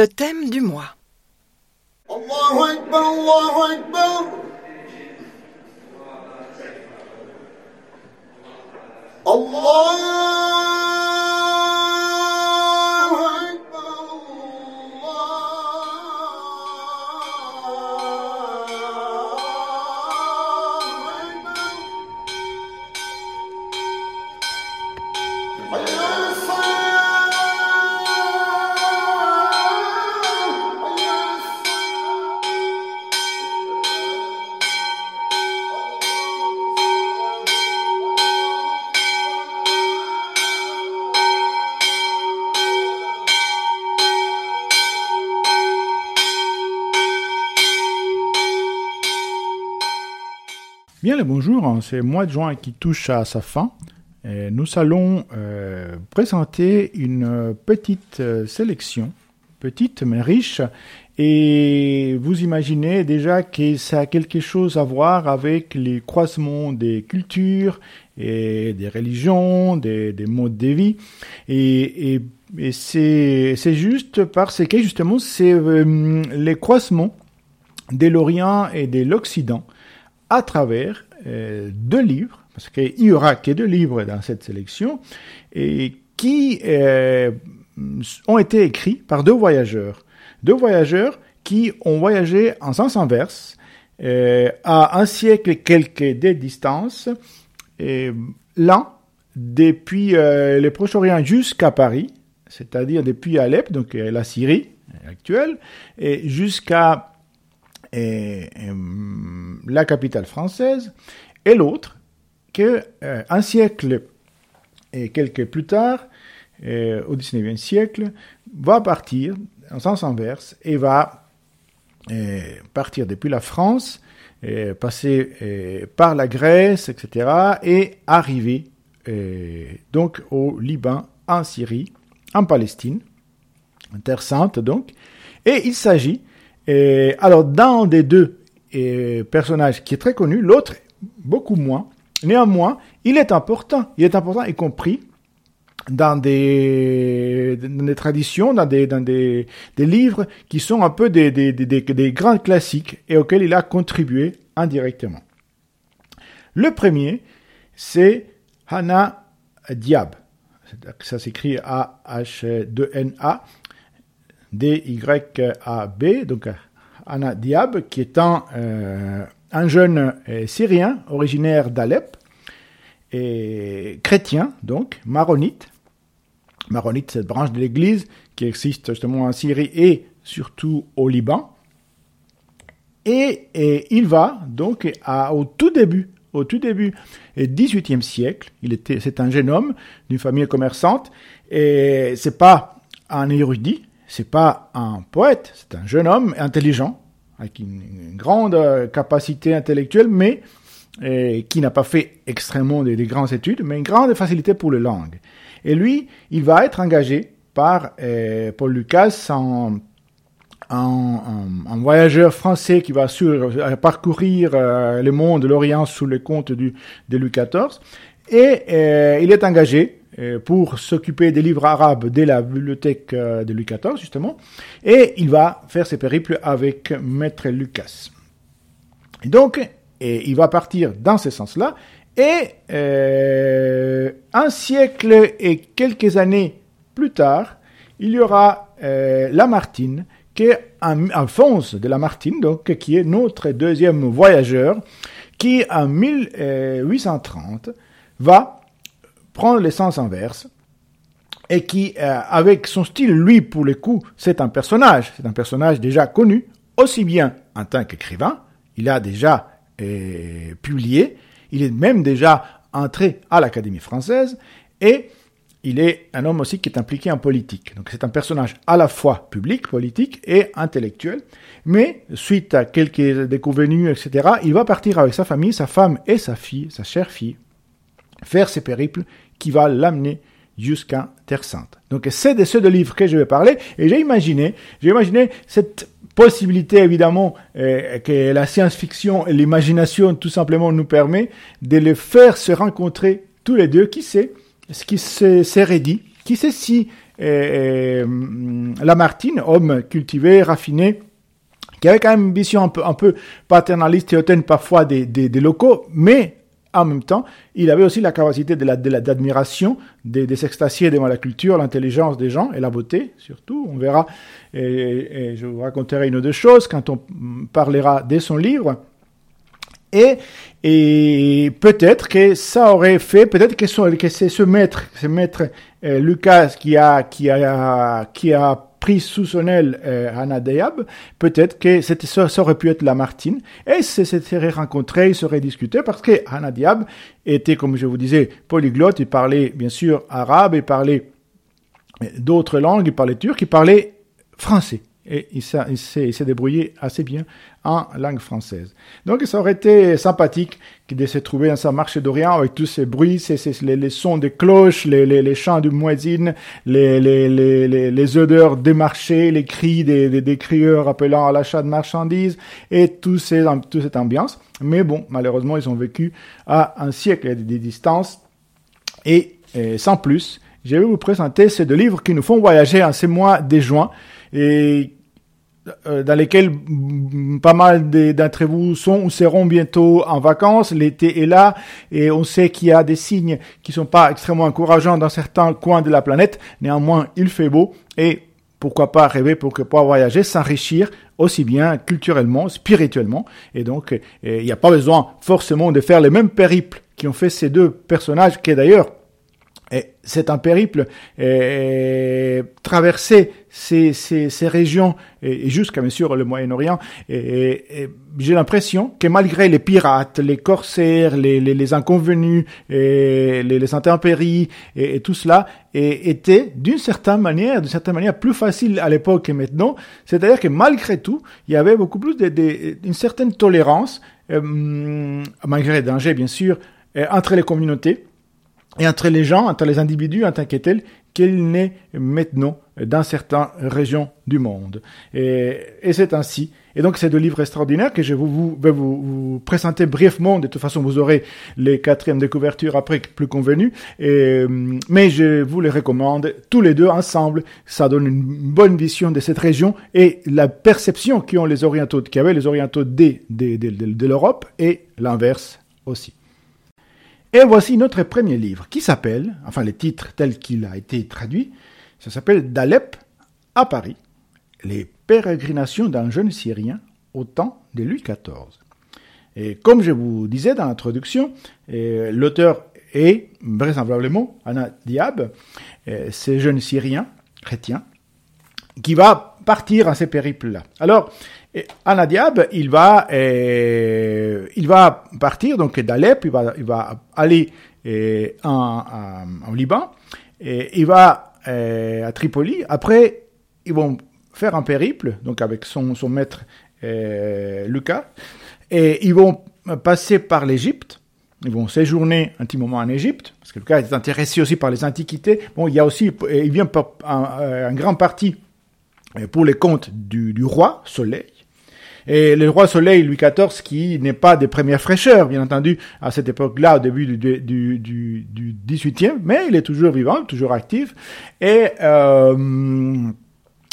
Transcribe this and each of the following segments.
Le thème du mois. Bien le bonjour, hein, c'est le mois de juin qui touche à sa fin. Nous allons euh, présenter une petite euh, sélection, petite mais riche, et vous imaginez déjà que ça a quelque chose à voir avec les croisements des cultures et des religions, des, des modes de vie, et, c'est juste parce que justement c'est euh, les croisements de l'Orient et de l'Occident à travers euh, deux livres, parce qu'il y aura que deux livres dans cette sélection, et qui euh, ont été écrits par deux voyageurs. Deux voyageurs qui ont voyagé en sens inverse euh, à un siècle et quelques de distance, et l'un depuis le Proche-Orient jusqu'à Paris, c'est-à-dire depuis Alep, donc la Syrie actuelle, et jusqu'à et, la capitale française, et l'autre que euh, un siècle et quelques plus tard, euh, au XIXe siècle, va partir en sens inverse et va euh, partir depuis la France, passer par la Grèce, etc., et arriver donc au Liban, en Syrie, en Palestine, en Terre Sainte donc, et il s'agit alors, dans des deux euh, personnages qui est très connu, l'autre beaucoup moins. Néanmoins, il est important. Il est important, y compris dans des, traditions, dans des, dans des, des livres qui sont un peu des, des, des grands classiques et auxquels il a contribué indirectement. Le premier, c'est Hana Diab. Ça s'écrit A-H-2-N-A. D-Y-A-B, donc Anna Diab, qui est un, euh, un jeune euh, syrien originaire d'Alep, chrétien, donc, maronite. Maronite, cette branche de l'Église qui existe justement en Syrie et surtout au Liban. Et, il va donc au tout début, au tout début du XVIIIe siècle, c'est un jeune homme d'une famille commerçante, et c'est pas un érudit, c'est pas un poète, c'est un jeune homme intelligent, avec une, grande capacité intellectuelle, mais euh, qui n'a pas fait extrêmement des, des, grandes études, mais une grande facilité pour les langues. Et lui, il va être engagé par euh, Paul Lucas en, en, voyageur français qui va parcourir euh, le monde, l'Orient sous le compte de Louis XIV. Et euh, il est engagé pour s'occuper des livres arabes de la bibliothèque de Louis XIV, justement, et il va faire ses périples avec Maître Lucas. Et donc, et il va partir dans ce sens-là, et euh, un siècle et quelques années plus tard, il y aura euh, Lamartine, qui est Alphonse de Lamartine, donc, qui est notre deuxième voyageur, qui en 1830 va prendre le sens inverse et qui, euh, avec son style, lui, pour le coup, c'est un personnage. C'est un personnage déjà connu, aussi bien en tant qu'écrivain. Il a déjà euh, publié. Il est même déjà entré à l'Académie française. Et il est un homme aussi qui est impliqué en politique. Donc c'est un personnage à la fois public, politique et intellectuel. Mais suite à quelques déconvenues, etc., il va partir avec sa famille, sa femme et sa fille, sa chère fille, faire ces périples qui va l'amener jusqu'à Terre Sainte. Donc c'est de ces deux livres que je vais parler et j'ai imaginé, j'ai imaginé cette possibilité évidemment euh, que la science-fiction et l'imagination tout simplement nous permet de les faire se rencontrer tous les deux, qui sait, ce qui serait dit? Qui sait si euh, euh, Lamartine, homme cultivé, raffiné, qui avait quand même une vision un peu, paternaliste et hautaine parfois des locaux, mais en même temps, il avait aussi la capacité la, de d'admiration, de, de s'extasier devant la culture, l'intelligence des gens et la beauté, surtout. On verra, et, je vous raconterai une ou deux choses quand on parlera de son livre. Et, peut-être que ça aurait fait, peut-être que c'est ce maître, ce maître euh, Lucas qui a, qui a, qui a pris sous son aile euh, Anna peut-être que ça, ça aurait pu être Lamartine, et se seraient rencontrés, ils seraient discutés, parce que Anna était, comme je vous disais, polyglotte, il parlait bien sûr arabe, il parlait euh, d'autres langues, il parlait turc, il parlait français. Et il s'est, il s'est- il s'est débrouillé assez bien en langue française. Donc ça aurait été sympathique de se trouver dans sa marche d'Orient avec tous ces bruits, ces, ces- les, les sons des cloches, les, les, les chants du muezzin, les, odeurs des marchés, les cris des, des, des crieurs appelant à l'achat de marchandises et tout ces, toute cette ambiance. Mais bon, malheureusement, ils ont vécu à un siècle de distance et euh, sans plus, je vais vous présenter ces deux livres qui nous font voyager en ces mois de juin et dans lesquels pas mal de- d'entre vous sont ou seront bientôt en vacances. L'été est là et on sait qu'il y a des signes qui sont pas extrêmement encourageants dans certains coins de la planète. Néanmoins, il fait beau et pourquoi pas rêver pour que voyager, s'enrichir aussi bien culturellement, spirituellement. Et donc, euh, il n'y a pas besoin forcément de faire les mêmes périples qui ont fait ces deux personnages, qui d'ailleurs c'est un périple traverser ces, ces, ces régions et, jusqu'à bien sûr le Moyen-Orient. Et, j'ai l'impression que malgré les pirates, les corsaires, les, les, les inconvenus, et les, les intempéries et, tout cela, était d'une certaine manière, d'une certaine manière plus facile à l'époque que maintenant. C'est-à-dire que malgré tout, il y avait beaucoup plus de, de- certaine tolérance, euh, malgré les dangers bien sûr, euh, entre les communautés et entre les gens, entre les individus en tant que tels, qu'il n'est maintenant dans certaines régions du monde. Et, c'est ainsi. Et donc, c'est deux livres extraordinaires que je vais vous, présenter brièvement. De toute façon, vous aurez les quatrièmes de couverture après, plus convenu. Et, euh, mais je vous les recommande tous les deux ensemble. Ça donne une bonne vision de cette région et la perception qu'ont les orientaux, qu'avaient les orientaux des- des- de, de l'Europe et l'inverse aussi. Et voici notre premier livre qui s'appelle, enfin le titre tel qu'il a été traduit, ça s'appelle D'Alep à Paris, les pérégrinations d'un jeune Syrien au temps de Louis XIV. Et comme je vous disais dans l'introduction, euh, l'auteur est vraisemblablement Anna Diab, euh, ce jeune Syrien chrétien qui va partir en ces périples-là. Alors, eh, Anna il va, euh, il va partir donc d'Alep, il va, il va aller euh, en, en, en Liban, et il va euh, à Tripoli. Après, ils vont faire un périple, donc avec son, son maître euh, Lucas, et ils vont passer par l'Égypte. Ils vont séjourner un petit moment en Égypte, parce que Lucas est intéressé aussi par les antiquités. Bon, il y a aussi, il vient par un, un grand parti pour les comptes du, du roi Soleil. Et le roi Soleil, Louis XIV, qui n'est pas des premières fraîcheurs, bien entendu, à cette époque-là, au début du, du, du, du 18e, mais il est toujours vivant, toujours actif. Et euh,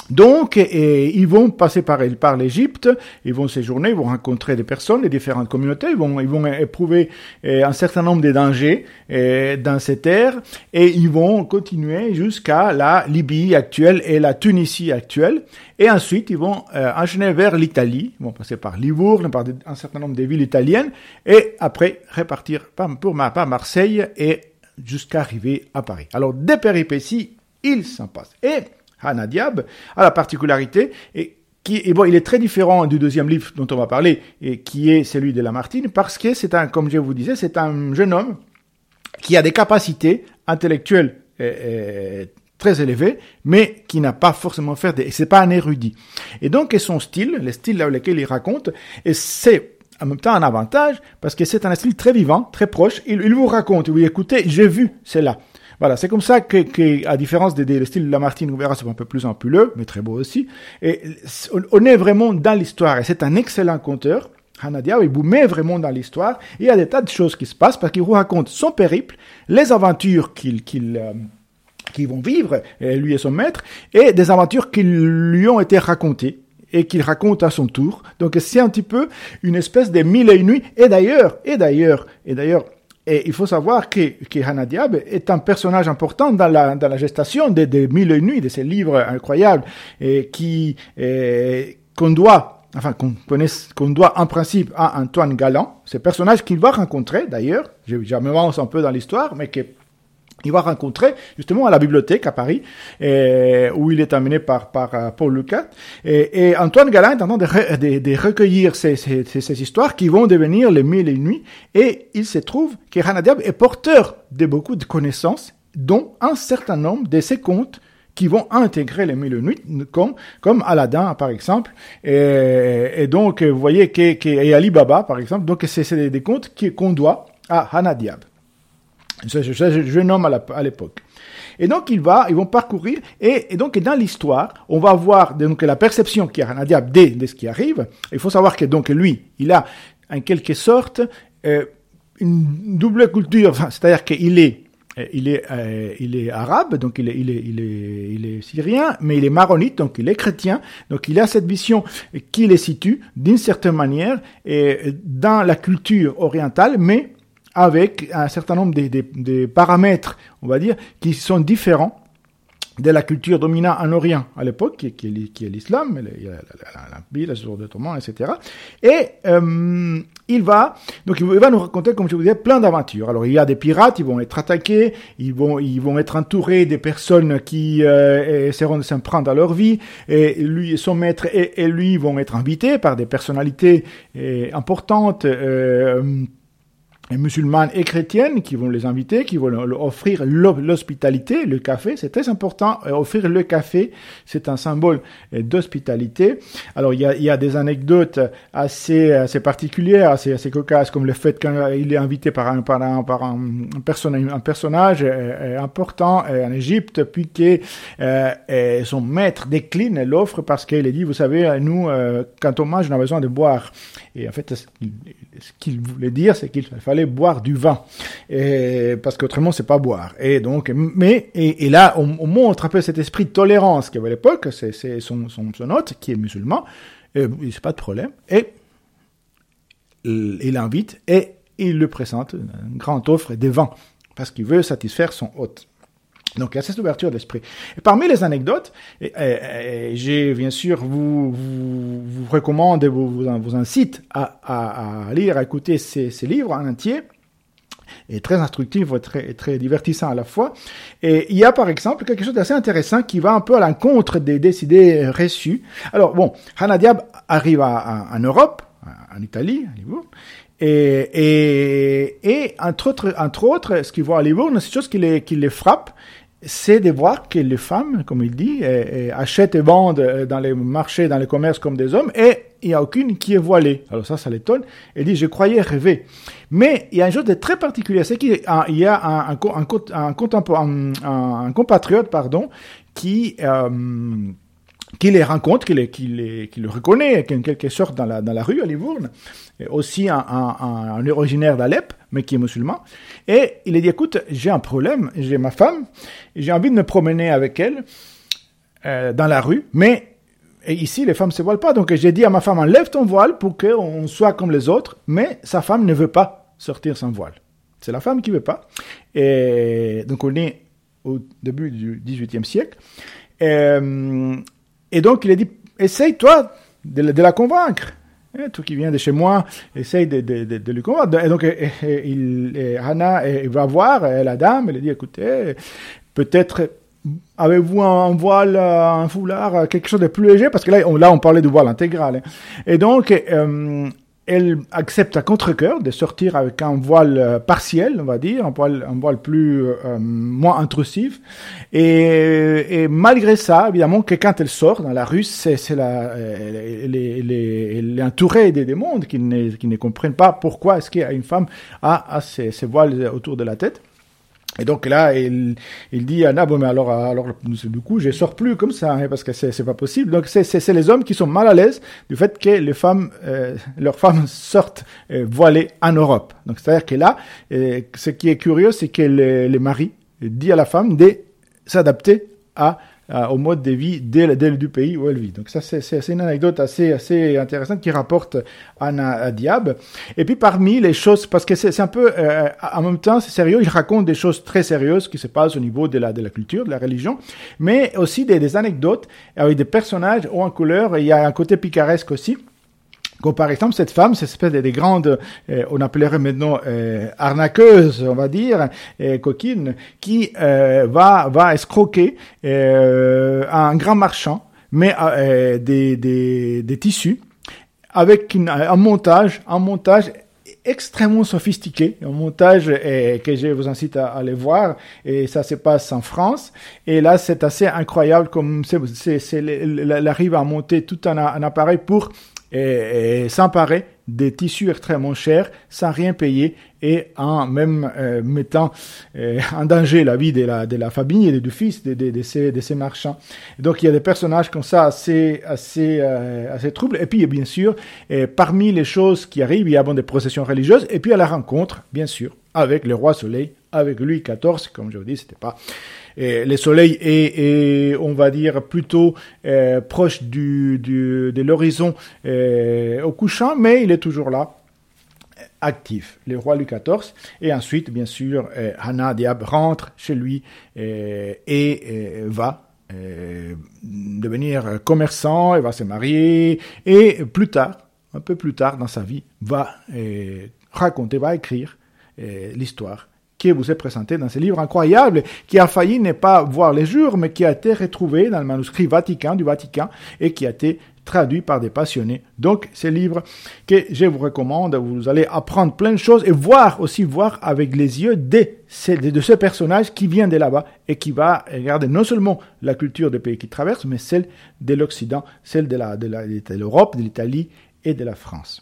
donc, ils vont passer par, l'Égypte, ils vont séjourner, ils vont rencontrer des personnes, les différentes communautés, ils vont, ils vont éprouver eh, un certain nombre de dangers eh, dans ces terres, et ils vont continuer jusqu'à la Libye actuelle et la Tunisie actuelle, et ensuite ils vont euh, enchaîner vers l'Italie, ils vont passer par Livourne, par un certain nombre de villes italiennes, et après repartir par, pour par Marseille et jusqu'à arriver à Paris. Alors, des péripéties, il s'en passe. Et Hana Diab a la particularité et qui et bon, il est très différent du deuxième livre dont on va parler et qui est celui de Lamartine parce que c'est un, comme je vous disais, c'est un jeune homme qui a des capacités intellectuelles euh, très élevées, mais qui n'a pas forcément fait des, c'est pas un érudit. Et donc, son style, le style dans lequel il raconte, et c'est en même temps un avantage parce que c'est un style très vivant, très proche. Il, il vous raconte, oui, écoutez, j'ai vu, c'est là. Voilà, c'est comme ça que, que, à différence des, des styles de Lamartine, on verra, c'est un peu plus ampuleux, mais très beau aussi. Et on est vraiment dans l'histoire, et c'est un excellent conteur. Hanadia, il vous met vraiment dans l'histoire. Il y a des tas de choses qui se passent parce qu'il vous raconte son périple, les aventures qu'il qu'il euh, vont vivre, euh, lui et son maître, et des aventures qui lui ont été racontées et qu'il raconte à son tour. Donc c'est un petit peu une espèce de mille et une nuits. Et d'ailleurs, et d'ailleurs, et d'ailleurs, et il faut savoir que, que Hannah Diab est un personnage important dans la, dans la gestation des, des Mille et nuits, de ces livres incroyables, et qui, qu'on doit, enfin, qu'on connaisse, qu'on doit en principe à Antoine Galland, ce personnage qu'il va rencontrer d'ailleurs, m'avance un peu dans l'histoire, mais que il va rencontrer justement à la bibliothèque à Paris, et, où il est amené par, par euh, Paul Lucas. Et, et Antoine Galland est en train de, de, de recueillir ces, ces, ces, histoires qui vont devenir les mille et une nuits. Et il se trouve que Hannah Diab est porteur de beaucoup de connaissances, dont un certain nombre de ces contes qui vont intégrer les mille et nuits, comme, comme Aladdin, par exemple. Et, et donc, vous voyez, que, que, et Ali Baba, par exemple. Donc, c'est des, des contes qu'on doit à Hannah Diab. Je, je, je, je nomme à à l'époque. Et donc il va, ils vont parcourir, et, et donc dans l'histoire, on va voir donc la perception qu'a Hannah Diab de, de ce qui arrive. Il faut savoir que donc lui, il a en quelque sorte euh, une double culture, c'est-à-dire qu'il est euh, il est, euh, il est arabe, donc il est, il, est, il, est, il est syrien, mais il est maronite, donc il est chrétien. Donc il a cette vision qui les situe d'une certaine manière et dans la culture orientale, mais avec un certain nombre de, paramètres, on va dire, qui sont différents de la culture dominante en Orient à l'époque, qui, est l'islam, l'Empire, la Source d'Ottoman, etc. Et euh, il va, donc il va nous raconter, comme je vous disais, plein d'aventures. Alors il y a des pirates, ils vont être attaqués, ils vont, ils vont être entourés des personnes qui euh, essaieront de s'en prendre à leur vie, et lui son maître et, lui vont être invités par des personnalités euh, importantes. Euh, musulmanes et chrétiennes qui vont les inviter, qui vont leur offrir l'ho- l'hospitalité, le café. C'est très important. Euh, Offrir le café, c'est un symbole euh, d'hospitalité. Alors, il y a, il y a des anecdotes assez, assez particulières, assez, assez cocasses, comme le fait qu'il est invité par un, par un, par un, personnage, euh, important en Égypte, puis que euh, son maître décline l'offre parce qu'il a dit, vous savez, nous, quand on mange, on a besoin de boire. Et en fait, ce qu'il voulait dire, c'est qu'il fallait boire du vin, et, parce qu'autrement, c'est pas boire. Et donc, mais et, là, on, on montre un peu cet esprit de tolérance qu'il y avait à l'époque. C'est son, son, son hôte qui est musulman, et c'est pas de problème. Et il l'invite et il le présente une grande offre de vin parce qu'il veut satisfaire son hôte. Donc il y a cette ouverture d'esprit. Et parmi les anecdotes, j'ai bien sûr vous, vous, recommande et vous, incite à, lire, à écouter ces, livres en entier et très instructif et très, très divertissant à la fois. Et il y a par exemple quelque chose d'assez intéressant qui va un peu à l'encontre des, des idées reçues. Alors bon, Hannah Diab arrive en Europe, en Italie, à Livourne, et, entre, autres, entre autres, ce qu'il voit à Livourne, c'est chose qui les, qui les frappe, c'est de voir que les femmes, comme il dit, eh, eh, achètent et vendent dans les marchés, dans les commerces comme des hommes, et il n'y a aucune qui est voilée. Alors ça, ça l'étonne. Il dit, je croyais rêver. Mais il y a une chose de très particulier, c'est qu'il y a un, un compatriote pardon, qui... Euh, qui les rencontre, qui, les, qui, qui le reconnaît en quelque sorte dans la, dans la rue à Livourne, aussi un, originaire d'Alep, mais qui est musulman. Et il a dit, écoute, j'ai un problème, j'ai ma femme, j'ai envie de me promener avec elle euh, dans la rue, mais ici, les femmes ne se voilent pas. Donc j'ai dit à ma femme, enlève ton voile pour qu'on soit comme les autres, mais sa femme ne veut pas sortir sans voile. C'est la femme qui veut pas. Et donc on est au début du XVIIIe siècle. Et, et donc, il a dit, essaye, toi, de, la convaincre. Eh, toi qui viens de chez moi, essaye de, de, de, lui convaincre. Et donc, et, et, il, et Hannah va voir la dame, elle dit, écoutez, peut-être avez-vous un voile, un foulard, quelque chose de plus léger? Parce que là, on, là, on parlait du voile intégral. Hein. Et donc, euh, elle accepte à contre-cœur de sortir avec un voile partiel, on va dire, un voile, un voile plus euh, moins intrusif. Et, et, malgré ça, évidemment, que quand elle sort dans la rue, c'est la, elle, elle, elle, est entourée des démons qui ne, qui ne comprennent pas pourquoi est-ce qu'une femme a, a ces, ces voiles autour de la tête. Et donc là, il, il dit à Anna, bon, mais alors, alors, du coup, je sors plus comme ça, hein, parce que c'est, pas possible. Donc, c'est, les hommes qui sont mal à l'aise du fait que les femmes, euh, leurs femmes sortent euh, voilées en Europe. Donc, c'est-à-dire que là, euh, ce qui est curieux, c'est que les, les maris dit à la femme de s'adapter à, à- au mode de vie dès, dès du pays où elle vit. Donc ça, c'est une anecdote assez, assez intéressante qui rapporte Anna Diab. Et puis parmi les choses, parce que c'est un peu, euh, en même temps, c'est sérieux, il raconte des choses très sérieuses qui se passent au niveau de la, de la culture, de la religion, mais aussi des, des anecdotes avec des personnages hauts en couleur. Il y a un côté picaresque aussi. Comme par exemple cette femme, cette espèce de, de grande, euh, on appellerait maintenant euh, arnaqueuse, on va dire, euh, coquine, qui euh, va va escroquer euh, un grand marchand, mais euh, des, des, des tissus avec une- un montage, un montage extrêmement sophistiqué, un montage euh, que je vous incite à, aller voir, et ça se passe en France. Et là, c'est assez incroyable comme c'est, c'est, c'est, elle arrive à monter tout un, un appareil pour euh, s'emparer des tissus extrêmement chers sans rien payer et en même euh, mettant euh, en danger la vie de la, famille et du fils de, de, de ces, de ces marchands. Donc il y a des personnages comme ça assez, assez, euh, assez troubles. Et puis bien sûr, parmi les choses qui arrivent, il y a des processions religieuses et puis à la rencontre, bien sûr, avec le roi Soleil, avec Louis XIV, comme je vous dis, c'était pas et le soleil est, on va dire, plutôt euh, proche du, du, de l'horizon euh, au couchant, mais il est toujours là, actif, le roi Louis XIV. Et ensuite, bien sûr, euh, Hannah Diab rentre chez lui euh, et va devenir commerçant, elle va se marier, et plus tard, un peu plus tard dans sa vie, va raconter, va écrire l'histoire qui vous est présenté dans ce livre incroyable, qui a failli ne pas voir les jours, mais qui a été retrouvé dans le manuscrit Vatican du Vatican et qui a été traduit par des passionnés. Donc, ce livre que je vous recommande, vous allez apprendre plein de choses et voir aussi voir avec les yeux de ce, de ce personnage qui vient de là-bas et qui va regarder non seulement la culture des pays qu'il traverse, mais celle de l'Occident, celle de l'Europe, de l'Italie et de la France.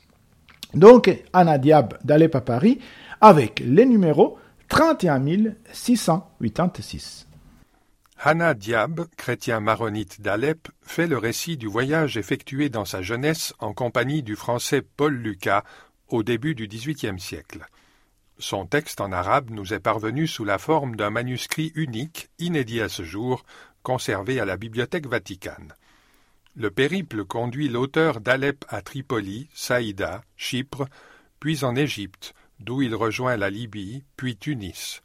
Donc, Anna Diab d'Alep à Paris avec les numéros 31 686. Hannah Diab, chrétien maronite d'Alep, fait le récit du voyage effectué dans sa jeunesse en compagnie du français Paul Lucas au début du XVIIIe siècle. Son texte en arabe nous est parvenu sous la forme d'un manuscrit unique, inédit à ce jour, conservé à la Bibliothèque Vaticane. Le périple conduit l'auteur d'Alep à Tripoli, Saïda, Chypre, puis en Égypte, d'où il rejoint la Libye, puis Tunis.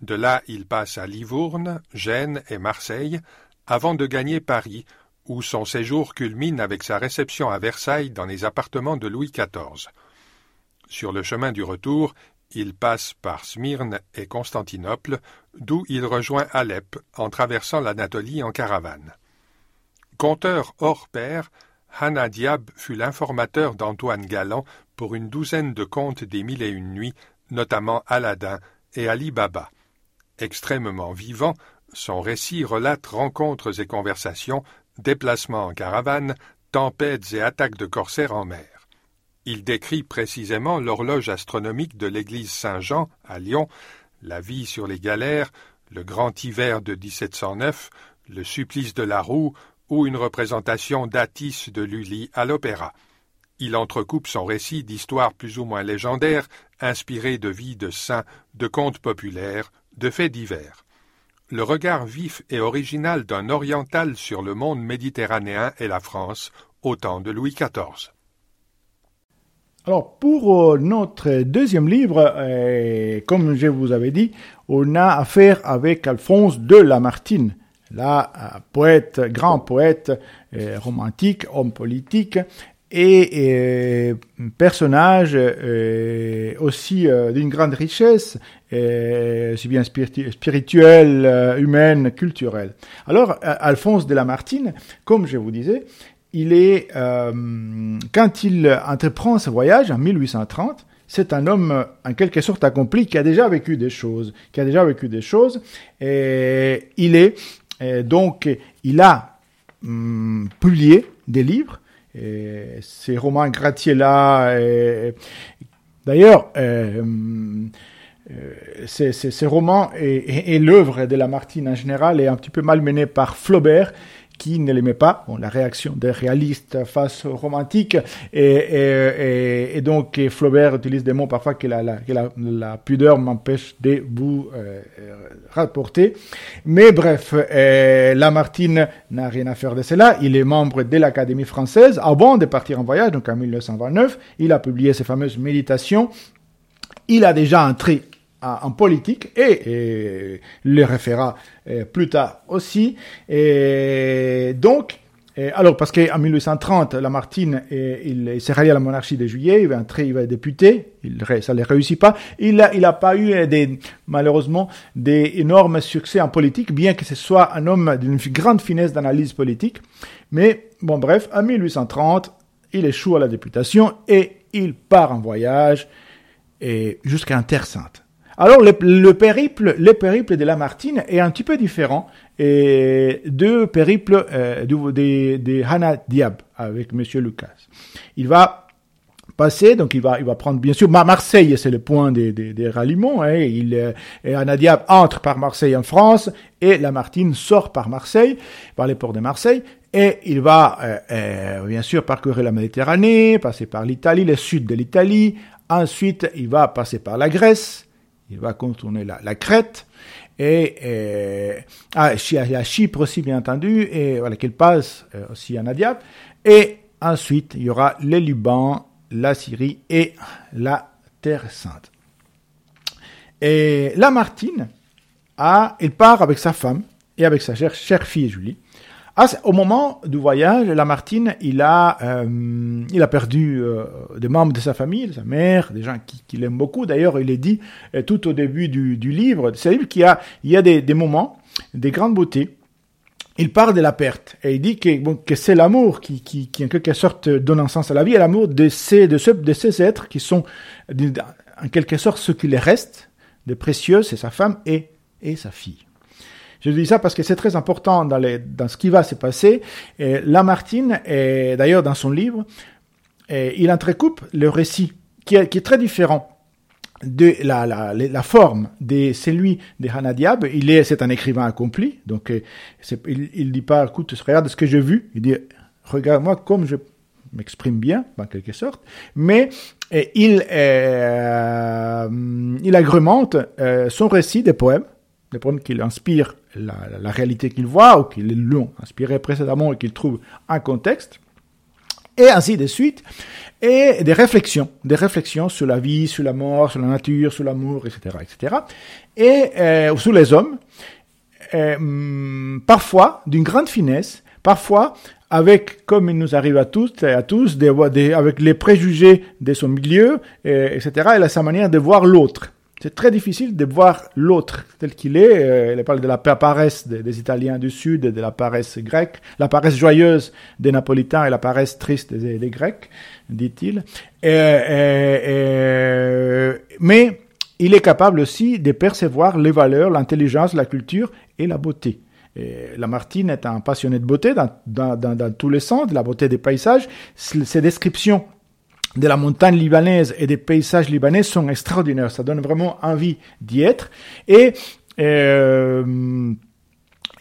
De là, il passe à Livourne, Gênes et Marseille, avant de gagner Paris, où son séjour culmine avec sa réception à Versailles dans les appartements de Louis XIV. Sur le chemin du retour, il passe par Smyrne et Constantinople, d'où il rejoint Alep en traversant l'Anatolie en caravane. Conteur hors pair, Hannah Diab fut l'informateur d'Antoine Galland pour une douzaine de contes des Mille et Une Nuits, notamment Aladdin et Ali Baba. Extrêmement vivant, son récit relate rencontres et conversations, déplacements en caravane, tempêtes et attaques de corsaires en mer. Il décrit précisément l'horloge astronomique de l'église Saint-Jean à Lyon, la vie sur les galères, le grand hiver de 1709, le supplice de la roue ou une représentation d'Atis de Lully à l'opéra. Il entrecoupe son récit d'histoires plus ou moins légendaires, inspirées de vies de saints, de contes populaires, de faits divers. Le regard vif et original d'un oriental sur le monde méditerranéen et la France au temps de Louis XIV. Alors, pour euh, notre deuxième livre, euh, comme je vous avais dit, on a affaire avec Alphonse de Lamartine, là, euh, poète, grand poète romantique, homme politique, et personnage euh, aussi euh, d'une grande richesse, euh, aussi bien spiritu- spirituelle, euh, humaine, culturelle. Alors, Alphonse de Lamartine, comme je vous disais, il est, euh, quand il entreprend ce voyage en 1830, c'est un homme en quelque sorte accompli qui a déjà vécu des choses, qui a déjà vécu des choses. Et il est euh, donc, il a hum, publié des livres. Et ces romans Gratiella, et- d'ailleurs, ces, romans et- et l'œuvre de Lamartine en général est un petit peu malmenée par Flaubert, qui ne l'aimait pas. Bon, la réaction des réalistes face aux romantiques. Et, donc, Flaubert utilise des mots parfois que la, la, pudeur m'empêche de vous euh, rapporter. Mais bref, euh, Lamartine n'a rien à faire de cela. Il est membre de l'Académie française avant de partir en voyage, donc en 1929. Il a publié ses fameuses méditations. Il a déjà entré en politique et, et le référera euh, plus tard aussi. Donc, et alors, parce qu'en 1830, Lamartine, il, s'est rallié à la monarchie de Juillet, il va entrer, il va être député, ça ne réussit pas. Il n'a pas eu, des, malheureusement, des énormes succès en politique, bien que ce soit un homme d'une grande finesse d'analyse politique. Mais, bon, bref, en 1830, il échoue à la députation et il part en voyage jusqu'à Terre Sainte. Alors le, le, périple, le périple de Lamartine est un petit peu différent et de périple euh, de, de, Hannah Diab avec Monsieur Lucas. Il va passer, donc il va, il va prendre bien sûr Marseille, c'est le point des, des, des ralliements. Hein, il, euh, et Hannah Diab entre par Marseille en France et Lamartine sort par Marseille, par les ports de Marseille. Et il va euh, euh, bien sûr parcourir la Méditerranée, passer par l'Italie, le sud de l'Italie. Ensuite, il va passer par la Grèce, il va contourner la, la Crète et, et ah, à Chypre aussi bien entendu et voilà qu'il passe euh, aussi à Nadia et ensuite il y aura le Liban, la Syrie et la Terre Sainte. Et Lamartine a, il part avec sa femme et avec sa chère fille Julie ah, au moment du voyage, Lamartine, il a, euh, il a perdu euh, des membres de sa famille, de sa mère, des gens qui, qui l'aiment beaucoup. D'ailleurs, il est dit euh, tout au début du, du livre, c'est livre qu'il y a, il y a des, des moments, des grandes beautés. Il parle de la perte et il dit que, bon, que c'est l'amour qui, qui, qui, en quelque sorte, donne un sens à la vie, et l'amour de ces, de, ce, de ces êtres qui sont, en quelque sorte, ce qui les reste de précieux, c'est sa femme et, et sa fille. Je dis ça parce que c'est très important dans, ce qui va se passer. Lamartine, d'ailleurs dans son livre, il entrecoupe le récit qui est, très différent de la, forme de celui de Hannah Diab. Il est, c'est un écrivain accompli, donc il, il dit pas, écoute, regarde ce que j'ai vu. Il dit, regarde-moi comme je m'exprime bien, en quelque sorte, mais il, euh, il agrémente euh, son récit des poèmes des poèmes qui inspirent la, la réalité qu'il voit ou qui l'ont inspiré précédemment et qu'il trouve un contexte, et ainsi de suite, et des réflexions, des réflexions sur la vie, sur la mort, sur la nature, sur l'amour, etc., etc., et euh, sur les hommes, euh, parfois d'une grande finesse, parfois avec, comme il nous arrive à tous et à tous, avec les préjugés de son milieu, et, etc., et sa manière de voir l'autre. C'est très difficile de voir l'autre tel qu'il est. Euh, il parle de la paresse des, Italiens du Sud, de la paresse grecque, la paresse joyeuse des Napolitains et la paresse triste des, Grecs, dit-il. Mais il est capable aussi de percevoir les valeurs, l'intelligence, la culture et la beauté. Et Lamartine est un passionné de beauté dans, dans tous les sens, de la beauté des paysages. Ses descriptions de la montagne libanaise et des paysages libanais sont extraordinaires. Ça donne vraiment envie d'y être. Et euh,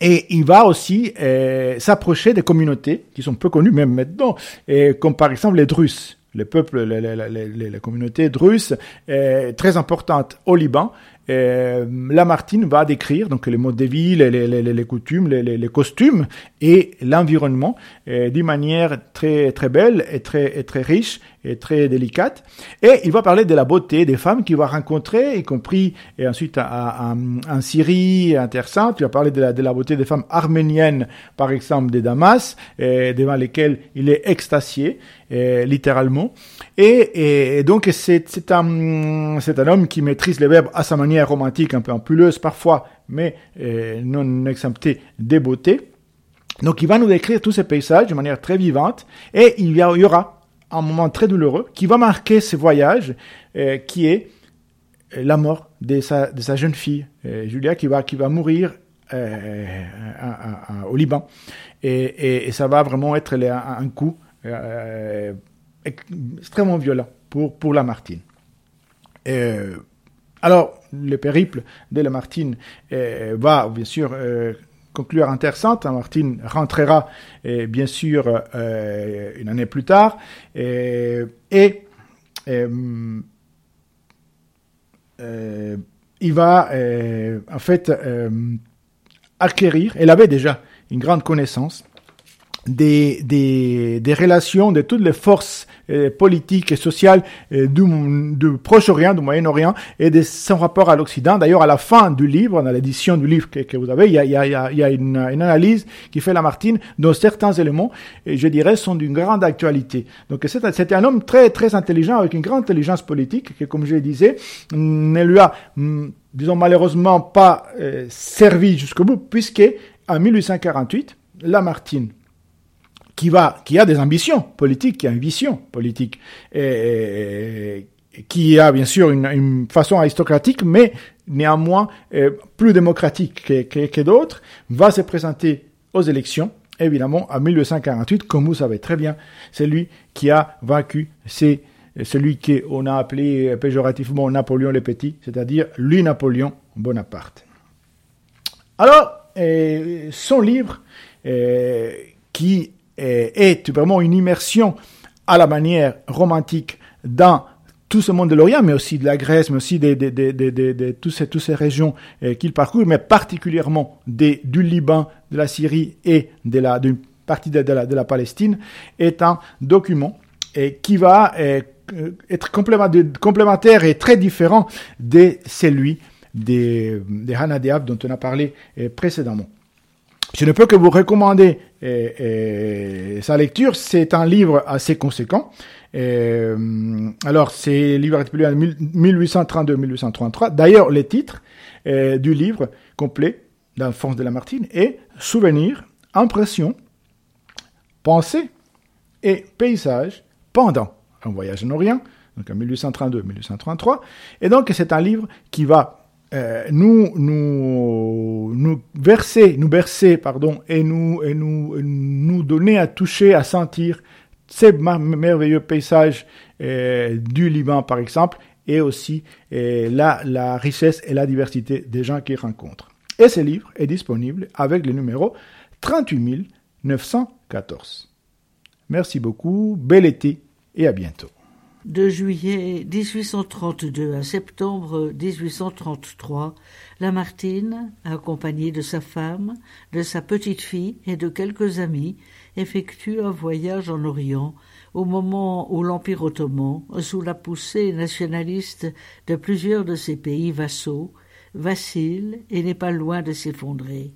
et il va aussi euh, s'approcher des communautés qui sont peu connues même maintenant, et comme par exemple les Drusses, les peuples, les, les, les, les communautés drusses, euh, très importantes au Liban, Lamartine va décrire donc les modes de vie, les, les, les, coutumes, les, costumes et l'environnement d'une manière très très belle et très et très riche et très délicate. Et il va parler de la beauté des femmes qu'il va rencontrer, y compris et ensuite en Syrie, en. Il va parler de la, de la beauté des femmes arméniennes, par exemple, de Damas, devant lesquelles il est extasié, littéralement. Et, et donc c'est un un homme qui maîtrise les verbes à sa manière romantique, un peu ampuleuse parfois, mais euh, non exempté des beautés. Donc il va nous décrire tous ces paysages de manière très vivante et il y aura un moment très douloureux qui va marquer ce voyage, euh, qui est la mort de sa, de sa jeune fille, euh, Julia, qui va, qui va mourir euh, au Liban. Et, et, ça va vraiment être un, coup euh, extrêmement violent pour, pour Lamartine. alors, le périple de Lamartine va, bien sûr, conclure Sainte. Lamartine rentrera bien sûr euh, une année plus tard et, euh, euh, il va en fait acquérir, elle avait déjà une grande connaissance des, des, des relations de toutes les forces euh, politiques et sociales euh, du, du Proche-Orient, du Moyen-Orient et de son rapport à l'Occident. D'ailleurs, à la fin du livre, dans l'édition du livre que, que vous avez, il y a, y a, y a une, une, analyse qui fait Lamartine dont certains éléments, je dirais, sont d'une grande actualité. Donc c'était un homme très très intelligent avec une grande intelligence politique qui, comme je le disais, ne lui a disons malheureusement pas euh, servi jusqu'au bout, puisque en 1848, Lamartine qui va, qui a des ambitions politiques, qui a une vision politique, qui a bien sûr une, une, façon aristocratique, mais néanmoins euh, plus démocratique que, que, que d'autres, va se présenter aux élections. Évidemment, en 1848, comme vous savez très bien, c'est lui qui a vaincu, c'est celui qu'on a appelé péjorativement Napoléon le Petit, c'est-à-dire lui Napoléon Bonaparte. Alors, euh, son livre, euh, qui est vraiment une immersion à la manière romantique dans tout ce monde de l'Orient, mais aussi de la Grèce, mais aussi de, toutes, ces, régions euh, qu'il parcourt, mais particulièrement du Liban, de la Syrie et de la, d'une partie de, la, Palestine, est un document euh, qui va euh, être complémentaire et très différent de celui des, des Hanadiab dont on a parlé précédemment. Je ne peux que vous recommander et, et, sa lecture. C'est un livre assez conséquent. Et, alors, c'est livre publié en 1832-1833. D'ailleurs, le titre euh, du livre complet d'Alphonse de Lamartine est Souvenirs, impressions, pensées et paysages pendant un voyage en Orient, donc en 1832-1833. Et donc, c'est un livre qui va euh, nous, nous, nous verser, nous bercer, pardon, et nous, et nous, nous donner à toucher, à sentir ces merveilleux paysages euh, du Liban, par exemple, et aussi euh, la, richesse et la diversité des gens qu'ils rencontrent. Et ce livre est disponible avec le numéro 38 914. Merci beaucoup, bel été et à bientôt de juillet 1832 à septembre 1833, Lamartine, accompagné de sa femme, de sa petite-fille et de quelques amis, effectue un voyage en Orient au moment où l'Empire ottoman, sous la poussée nationaliste de plusieurs de ses pays vassaux, vacille et n'est pas loin de s'effondrer.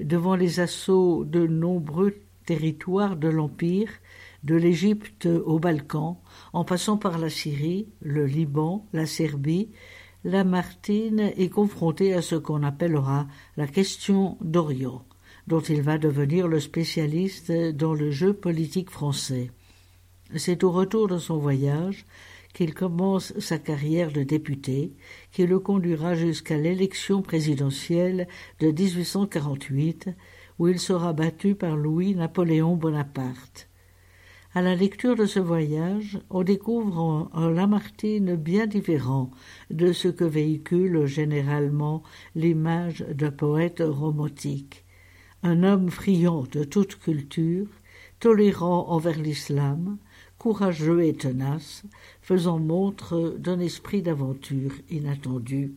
Devant les assauts de nombreux territoires de l'Empire, de l'Égypte aux Balkans, en passant par la Syrie, le Liban, la Serbie, Lamartine est confronté à ce qu'on appellera la question d'Orient, dont il va devenir le spécialiste dans le jeu politique français. C'est au retour de son voyage qu'il commence sa carrière de député, qui le conduira jusqu'à l'élection présidentielle de 1848, où il sera battu par Louis-Napoléon Bonaparte. À la lecture de ce voyage, on découvre un Lamartine bien différent de ce que véhicule généralement l'image d'un poète romantique. Un homme friand de toute culture, tolérant envers l'islam, courageux et tenace, faisant montre d'un esprit d'aventure inattendu.